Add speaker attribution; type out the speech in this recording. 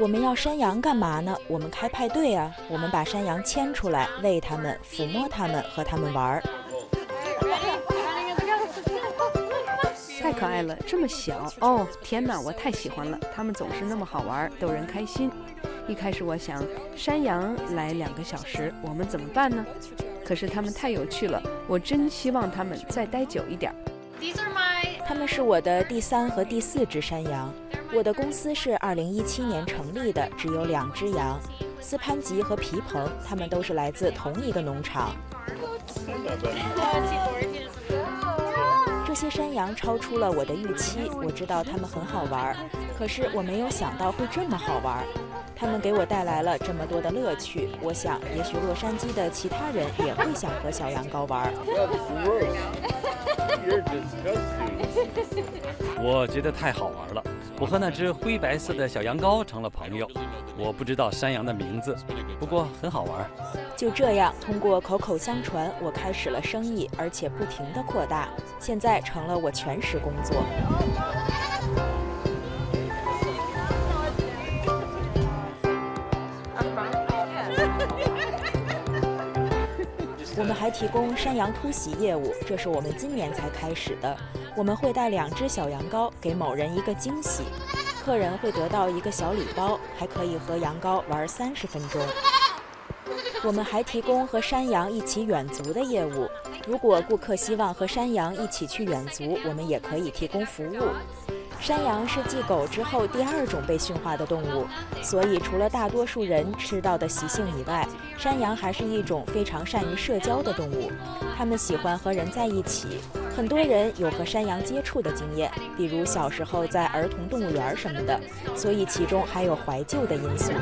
Speaker 1: 我们要山羊干嘛呢？我们开派对啊！我们把山羊牵出来，喂它们，抚摸它们，和它们玩儿。
Speaker 2: 太可爱了，这么小哦！天哪，我太喜欢了，它们总是那么好玩，逗人开心。一开始我想，山羊来两个小时，我们怎么办呢？可是它们太有趣了，我真希望它们再待久一点。
Speaker 1: 它们是我的第三和第四只山羊。我的公司是2017年成立的，只有两只羊，斯潘吉和皮蓬，他们都是来自同一个农场。这些山羊超出了我的预期，我知道它们很好玩，可是我没有想到会这么好玩。他们给我带来了这么多的乐趣，我想，也许洛杉矶的其他人也会想和小羊羔玩。
Speaker 3: 我觉得太好玩了，我和那只灰白色的小羊羔成了朋友。我不知道山羊的名字，不过很好玩。
Speaker 1: 就这样，通过口口相传，我开始了生意，而且不停地扩大，现在成了我全时工作。我们还提供山羊突袭业务，这是我们今年才开始的。我们会带两只小羊羔给某人一个惊喜，客人会得到一个小礼包，还可以和羊羔玩三十分钟。我们还提供和山羊一起远足的业务，如果顾客希望和山羊一起去远足，我们也可以提供服务。山羊是继狗之后第二种被驯化的动物，所以除了大多数人吃到的习性以外，山羊还是一种非常善于社交的动物。它们喜欢和人在一起，很多人有和山羊接触的经验，比如小时候在儿童动物园什么的，所以其中还有怀旧的因素。